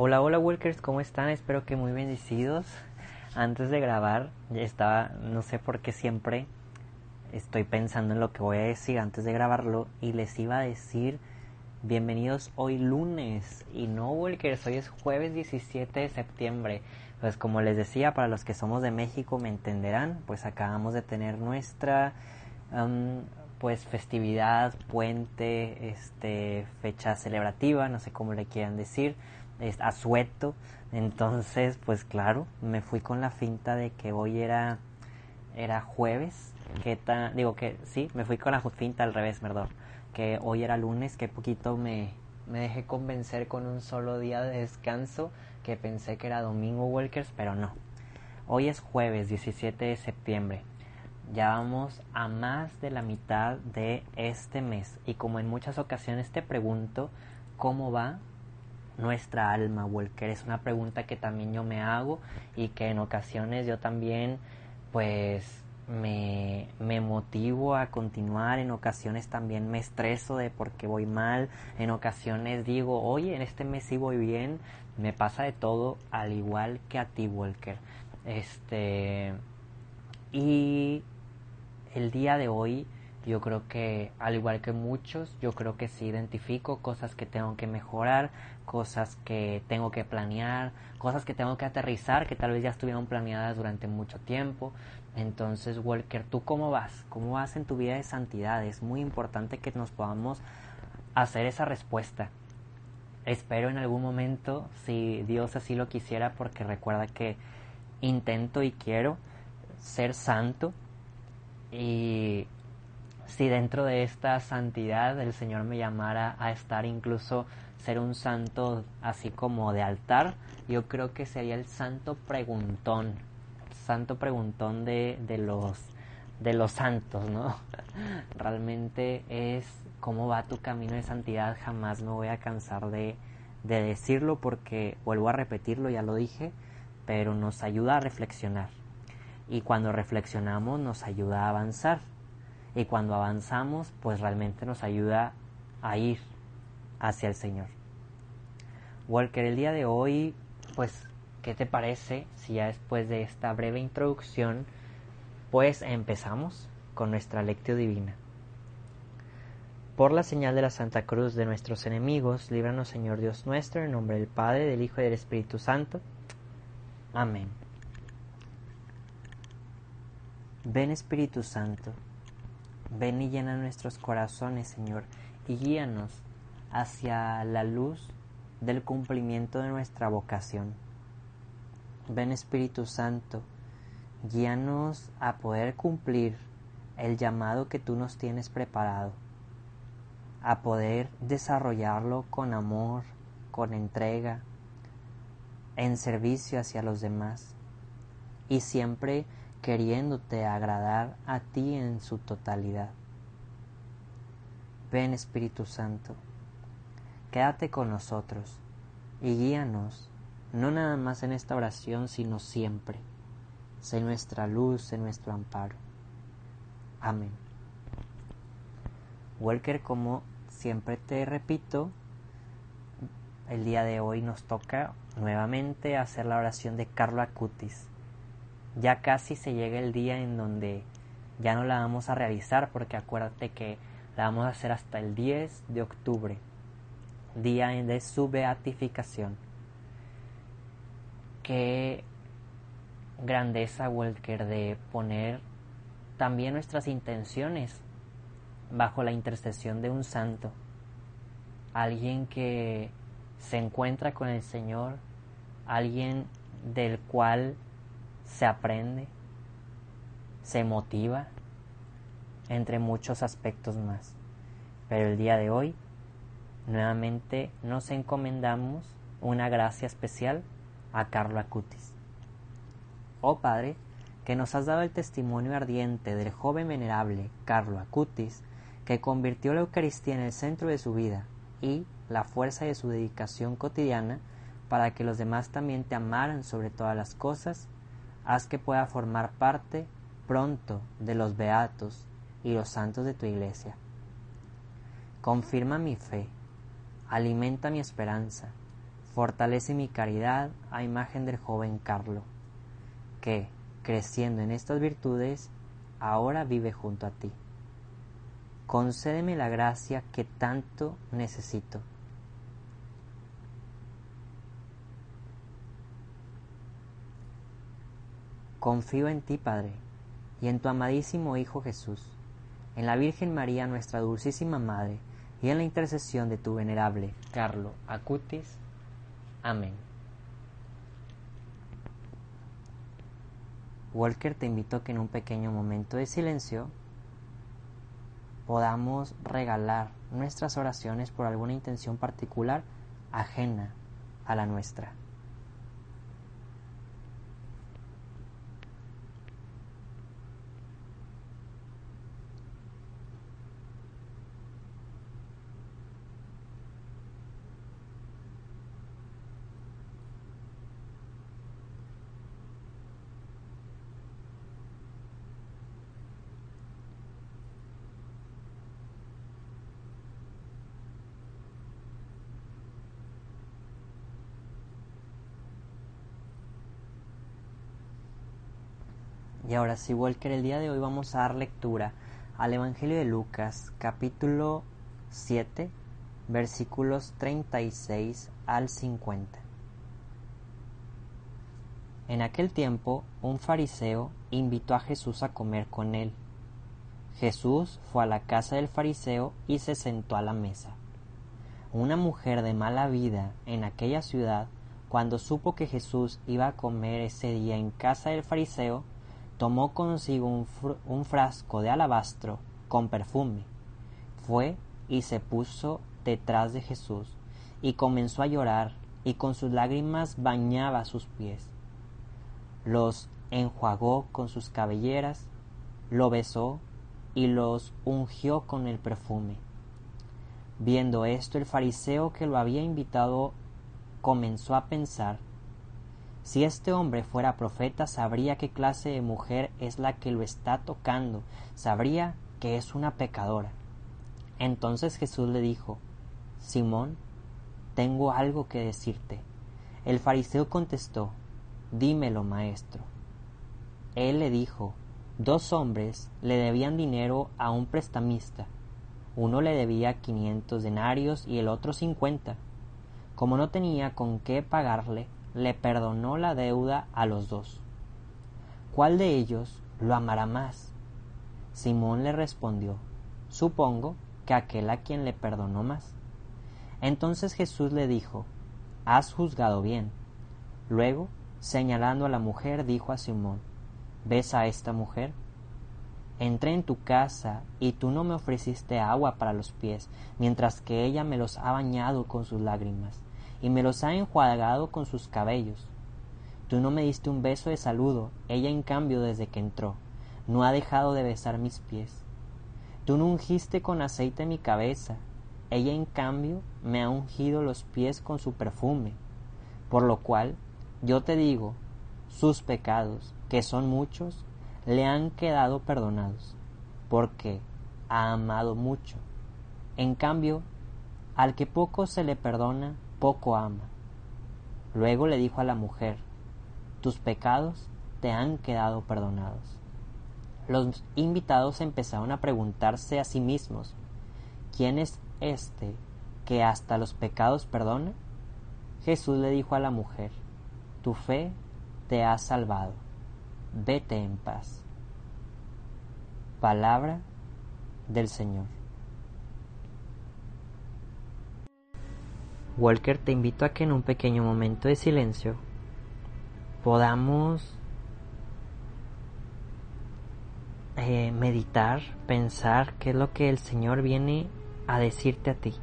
Hola, hola Walkers, ¿cómo están? Espero que muy bendecidos. Antes de grabar, ya estaba, no sé por qué siempre estoy pensando en lo que voy a decir antes de grabarlo y les iba a decir bienvenidos hoy lunes y no Walkers, hoy es jueves 17 de septiembre. Pues como les decía, para los que somos de México me entenderán, pues acabamos de tener nuestra pues festividad, puente, este fecha celebrativa, no sé cómo le quieran decir es asueto. Entonces, pues claro, me fui con la finta de que hoy era, era jueves. Que ta, digo que sí, me fui con la finta al revés, perdón. Que hoy era lunes, que poquito me, me dejé convencer con un solo día de descanso. Que pensé que era domingo, Walkers, pero no. Hoy es jueves 17 de septiembre. Ya vamos a más de la mitad de este mes. Y como en muchas ocasiones te pregunto, ¿cómo va nuestra alma, Walker? Es una pregunta que también yo me hago y que en ocasiones yo también pues me, me, motivo a continuar, en ocasiones también me estreso de porque voy mal, en ocasiones digo, oye, en este mes sí voy bien, me pasa de todo al igual que a ti, Walker. Este, y el día de hoy yo creo que, al igual que muchos, yo creo que sí identifico cosas que tengo que mejorar, cosas que tengo que planear, cosas que tengo que aterrizar, que tal vez ya estuvieron planeadas durante mucho tiempo. Entonces, Walker, ¿tú cómo vas? ¿Cómo vas en tu vida de santidad? Es muy importante que nos podamos hacer esa respuesta. Espero en algún momento, si Dios así lo quisiera, porque recuerda que intento y quiero ser santo y si dentro de esta santidad el Señor me llamara a estar incluso ser un santo así como de altar, yo creo que sería el santo preguntón, santo preguntón de, de los de los santos, ¿no? Realmente es cómo va tu camino de santidad, jamás me voy a cansar de, de decirlo porque vuelvo a repetirlo, ya lo dije, pero nos ayuda a reflexionar. Y cuando reflexionamos nos ayuda a avanzar y cuando avanzamos pues realmente nos ayuda a ir hacia el Señor. Walker, el día de hoy pues ¿qué te parece si ya después de esta breve introducción pues empezamos con nuestra lectio divina? Por la señal de la Santa Cruz de nuestros enemigos, líbranos Señor Dios nuestro, en nombre del Padre, del Hijo y del Espíritu Santo. Amén. Ven Espíritu Santo Ven y llena nuestros corazones, Señor, y guíanos hacia la luz del cumplimiento de nuestra vocación. Ven Espíritu Santo, guíanos a poder cumplir el llamado que tú nos tienes preparado, a poder desarrollarlo con amor, con entrega, en servicio hacia los demás, y siempre queriéndote agradar a ti en su totalidad. Ven Espíritu Santo, quédate con nosotros y guíanos, no nada más en esta oración, sino siempre. Sé nuestra luz, sé nuestro amparo. Amén. Walker, como siempre te repito, el día de hoy nos toca nuevamente hacer la oración de Carlo Acutis ya casi se llega el día en donde ya no la vamos a realizar porque acuérdate que la vamos a hacer hasta el 10 de octubre, día de su beatificación. Qué grandeza, Walker, de poner también nuestras intenciones bajo la intercesión de un santo, alguien que se encuentra con el Señor, alguien del cual se aprende, se motiva, entre muchos aspectos más. Pero el día de hoy, nuevamente nos encomendamos una gracia especial a Carlo Acutis. Oh Padre, que nos has dado el testimonio ardiente del joven venerable Carlo Acutis, que convirtió la Eucaristía en el centro de su vida y la fuerza de su dedicación cotidiana para que los demás también te amaran sobre todas las cosas haz que pueda formar parte pronto de los beatos y los santos de tu iglesia. Confirma mi fe, alimenta mi esperanza, Fortalece mi caridad a imagen del joven Carlo, que, creciendo en estas virtudes, ahora vive junto a ti. Concédeme la gracia que tanto necesito. Confío en ti, Padre, y en tu amadísimo Hijo Jesús, en la Virgen María, nuestra dulcísima Madre, y en la intercesión de tu venerable Carlo Acutis. Amén. Walker te invito a que en un pequeño momento de silencio podamos regalar nuestras oraciones por alguna intención particular ajena a la nuestra. Y ahora sí, Walker, el día de hoy vamos a dar lectura al Evangelio de Lucas, capítulo 7, versículos 36 al 50. En aquel tiempo, un fariseo invitó a Jesús a comer con él. Jesús fue a la casa del fariseo y se sentó a la mesa. Una mujer de mala vida en aquella ciudad, cuando supo que Jesús iba a comer ese día en casa del fariseo, tomó consigo un, frasco de alabastro con perfume, fue y se puso detrás de Jesús, y comenzó a llorar, y con sus lágrimas bañaba sus pies. Los enjuagó con sus cabelleras, lo besó y los ungió con el perfume. Viendo esto, el fariseo que lo había invitado comenzó a pensar si este hombre fuera profeta, sabría qué clase de mujer es la que lo está tocando, sabría que es una pecadora. Entonces Jesús le dijo, Simón, tengo algo que decirte. El fariseo contestó, Dímelo, maestro. Él le dijo, Dos hombres le debían dinero a un prestamista. Uno le debía quinientos denarios y el otro cincuenta. Como no tenía con qué pagarle, le perdonó la deuda a los dos. ¿Cuál de ellos lo amará más? Simón le respondió, supongo que aquel a quien le perdonó más. Entonces Jesús le dijo, Has juzgado bien. Luego, señalando a la mujer, dijo a Simón, ¿Ves a esta mujer? Entré en tu casa y tú no me ofreciste agua para los pies, mientras que ella me los ha bañado con sus lágrimas y me los ha enjuagado con sus cabellos. Tú no me diste un beso de saludo, ella en cambio desde que entró, no ha dejado de besar mis pies. Tú no ungiste con aceite mi cabeza, ella en cambio me ha ungido los pies con su perfume. Por lo cual, yo te digo, sus pecados, que son muchos, le han quedado perdonados, porque ha amado mucho. En cambio, al que poco se le perdona, poco ama. Luego le dijo a la mujer, tus pecados te han quedado perdonados. Los invitados empezaron a preguntarse a sí mismos, ¿quién es este que hasta los pecados perdona? Jesús le dijo a la mujer, tu fe te ha salvado, vete en paz. Palabra del Señor. Walker, te invito a que en un pequeño momento de silencio podamos eh, meditar, pensar qué es lo que el Señor viene a decirte a ti.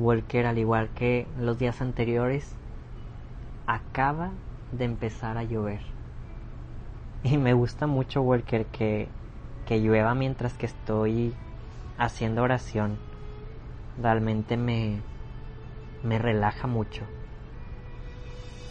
Walker, al igual que los días anteriores, acaba de empezar a llover. Y me gusta mucho, Walker, que, que llueva mientras que estoy haciendo oración. Realmente me, me relaja mucho.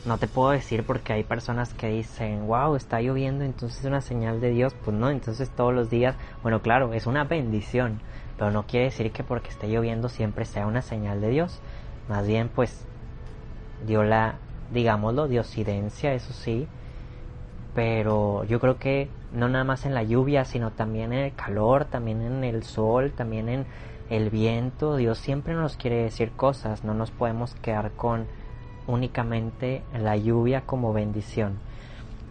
No te puedo decir porque hay personas que dicen, wow, está lloviendo, entonces es una señal de Dios. Pues no, entonces todos los días, bueno, claro, es una bendición, pero no quiere decir que porque esté lloviendo siempre sea una señal de Dios. Más bien, pues, dio la, digámoslo, diosidencia, eso sí. Pero yo creo que no nada más en la lluvia, sino también en el calor, también en el sol, también en el viento. Dios siempre nos quiere decir cosas, no nos podemos quedar con únicamente la lluvia como bendición.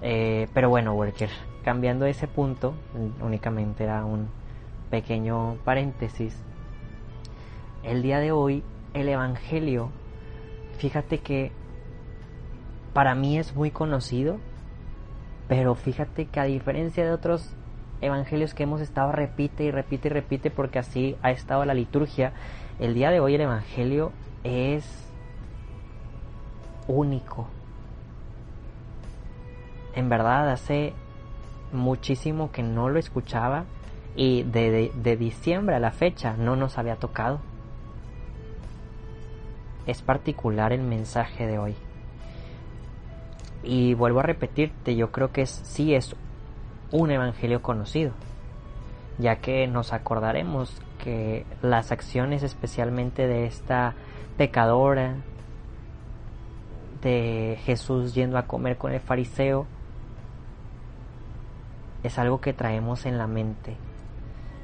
Eh, pero bueno, Worker, cambiando ese punto, únicamente era un pequeño paréntesis. El día de hoy, el Evangelio, fíjate que para mí es muy conocido, pero fíjate que a diferencia de otros evangelios que hemos estado repite y repite y repite porque así ha estado la liturgia, el día de hoy el Evangelio es único. En verdad, hace muchísimo que no lo escuchaba y de, de, diciembre a la fecha no nos había tocado. Es particular el mensaje de hoy. Y vuelvo a repetirte, yo creo que es, sí es un evangelio conocido, ya que nos acordaremos que las acciones especialmente de esta pecadora, Jesús yendo a comer con el fariseo es algo que traemos en la mente.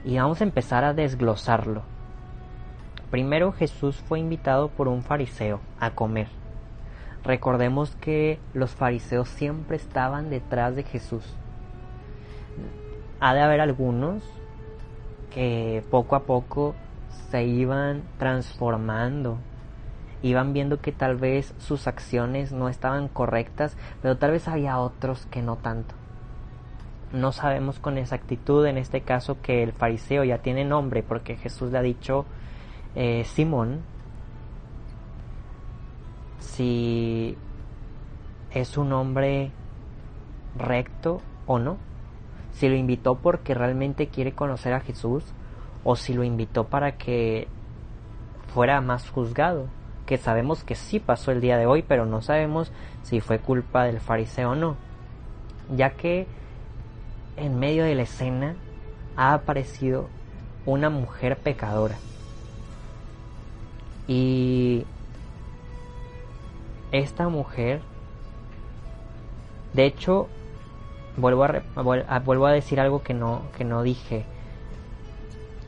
Y vamos a empezar a desglosarlo. Primero Jesús fue invitado por un fariseo a comer. Recordemos que los fariseos siempre estaban detrás de Jesús. Ha de haber algunos que poco a poco se iban transformando iban viendo que tal vez sus acciones no estaban correctas, pero tal vez había otros que no tanto. No sabemos con exactitud en este caso que el fariseo ya tiene nombre porque Jesús le ha dicho eh, Simón si es un hombre recto o no, si lo invitó porque realmente quiere conocer a Jesús o si lo invitó para que fuera más juzgado que sabemos que sí pasó el día de hoy, pero no sabemos si fue culpa del fariseo o no, ya que en medio de la escena ha aparecido una mujer pecadora. Y esta mujer, de hecho, vuelvo a, vuelvo a decir algo que no, que no dije.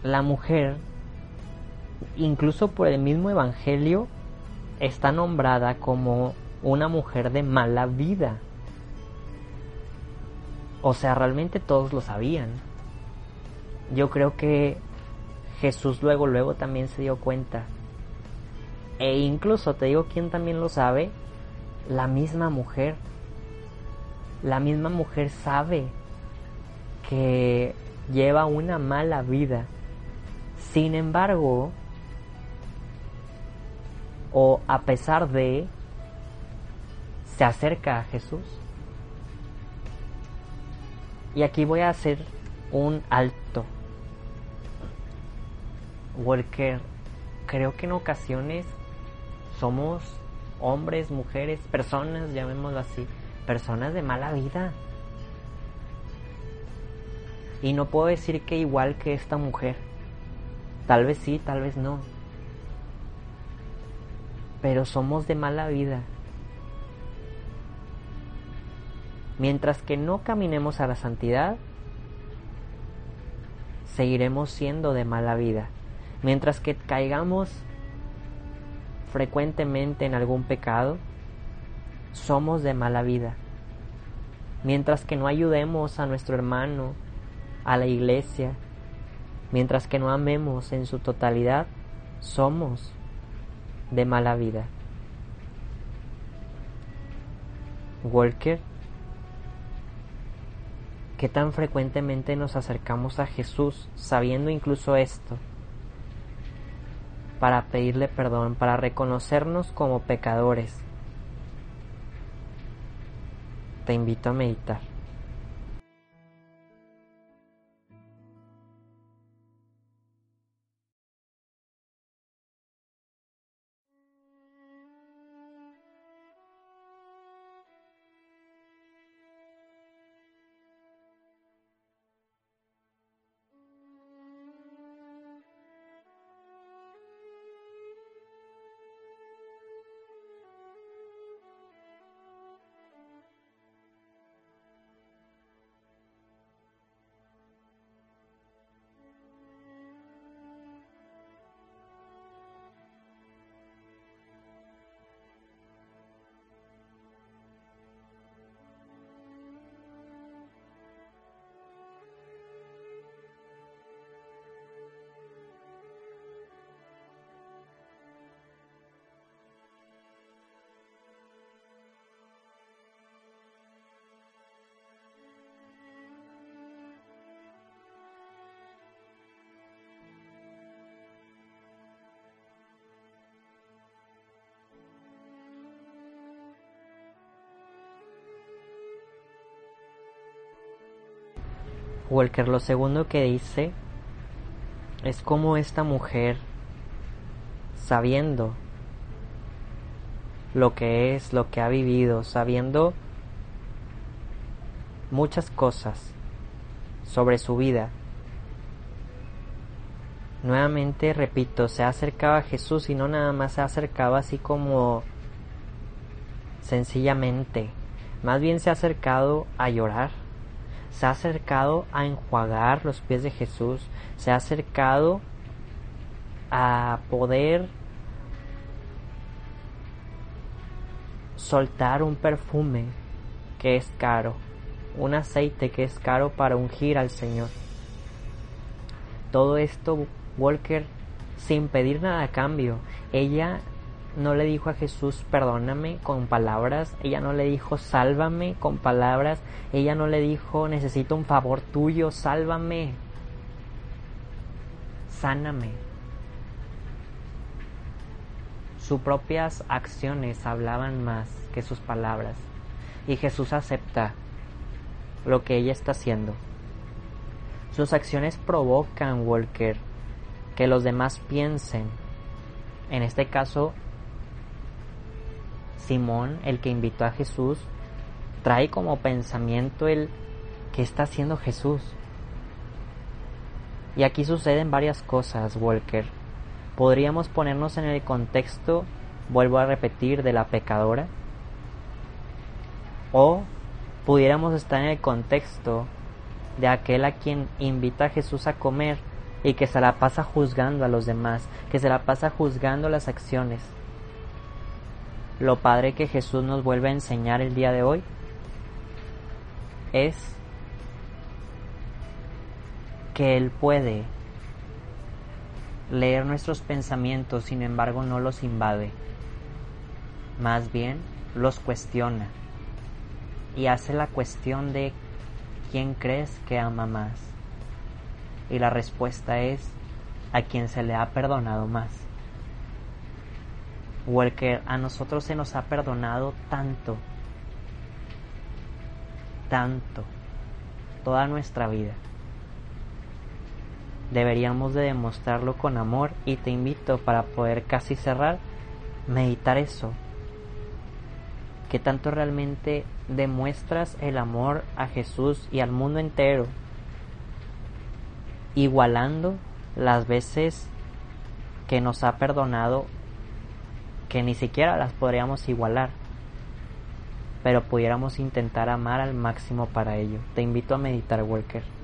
La mujer, incluso por el mismo Evangelio, está nombrada como una mujer de mala vida. O sea, realmente todos lo sabían. Yo creo que Jesús luego, luego también se dio cuenta. E incluso te digo quién también lo sabe, la misma mujer. La misma mujer sabe que lleva una mala vida. Sin embargo, o a pesar de, se acerca a Jesús. Y aquí voy a hacer un alto. Walker, creo que en ocasiones somos hombres, mujeres, personas, llamémoslo así, personas de mala vida. Y no puedo decir que igual que esta mujer. Tal vez sí, tal vez no pero somos de mala vida. Mientras que no caminemos a la santidad, seguiremos siendo de mala vida. Mientras que caigamos frecuentemente en algún pecado, somos de mala vida. Mientras que no ayudemos a nuestro hermano, a la iglesia, mientras que no amemos en su totalidad, somos de mala vida. Walker, ¿qué tan frecuentemente nos acercamos a Jesús sabiendo incluso esto? para pedirle perdón, para reconocernos como pecadores. Te invito a meditar. Walker lo segundo que dice es como esta mujer, sabiendo lo que es, lo que ha vivido, sabiendo muchas cosas sobre su vida, nuevamente repito, se ha acercado a Jesús y no nada más se ha acercado así como sencillamente, más bien se ha acercado a llorar se ha acercado a enjuagar los pies de Jesús, se ha acercado a poder soltar un perfume que es caro, un aceite que es caro para ungir al Señor. Todo esto, Walker, sin pedir nada a cambio, ella no le dijo a Jesús perdóname con palabras, ella no le dijo sálvame con palabras, ella no le dijo necesito un favor tuyo, sálvame, sáname. Sus propias acciones hablaban más que sus palabras. Y Jesús acepta lo que ella está haciendo. Sus acciones provocan, Walker, que los demás piensen, en este caso Simón, el que invitó a Jesús, trae como pensamiento el que está haciendo Jesús. Y aquí suceden varias cosas, Walker. Podríamos ponernos en el contexto, vuelvo a repetir, de la pecadora. O pudiéramos estar en el contexto de aquel a quien invita a Jesús a comer y que se la pasa juzgando a los demás, que se la pasa juzgando las acciones lo padre que Jesús nos vuelve a enseñar el día de hoy es que Él puede leer nuestros pensamientos, sin embargo no los invade, más bien los cuestiona y hace la cuestión de quién crees que ama más. Y la respuesta es a quien se le ha perdonado más. Walker, a nosotros se nos ha perdonado tanto, tanto, toda nuestra vida. Deberíamos de demostrarlo con amor y te invito para poder casi cerrar, meditar eso. Que tanto realmente demuestras el amor a Jesús y al mundo entero, igualando las veces que nos ha perdonado que ni siquiera las podríamos igualar, pero pudiéramos intentar amar al máximo para ello. Te invito a meditar, Walker.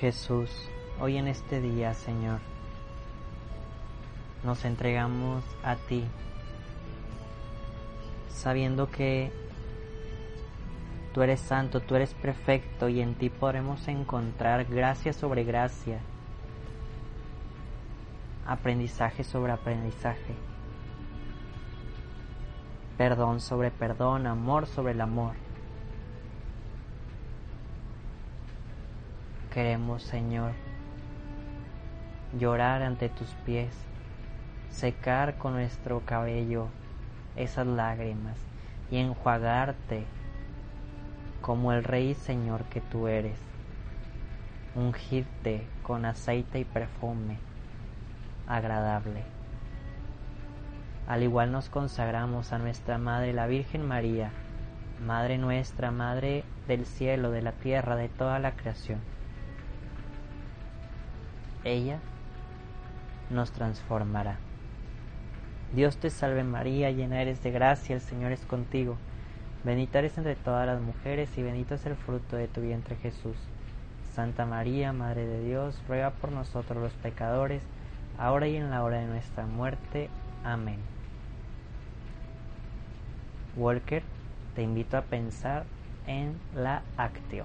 Jesús, hoy en este día, Señor, nos entregamos a ti, sabiendo que tú eres santo, tú eres perfecto y en ti podremos encontrar gracia sobre gracia, aprendizaje sobre aprendizaje, perdón sobre perdón, amor sobre el amor. Queremos, Señor, llorar ante tus pies, secar con nuestro cabello esas lágrimas y enjuagarte como el Rey Señor que tú eres, ungirte con aceite y perfume agradable. Al igual nos consagramos a nuestra Madre la Virgen María, Madre nuestra, Madre del cielo, de la tierra, de toda la creación ella nos transformará. Dios te salve María, llena eres de gracia, el Señor es contigo. Bendita eres entre todas las mujeres y bendito es el fruto de tu vientre Jesús. Santa María, Madre de Dios, ruega por nosotros los pecadores, ahora y en la hora de nuestra muerte. Amén. Walker, te invito a pensar en la actio.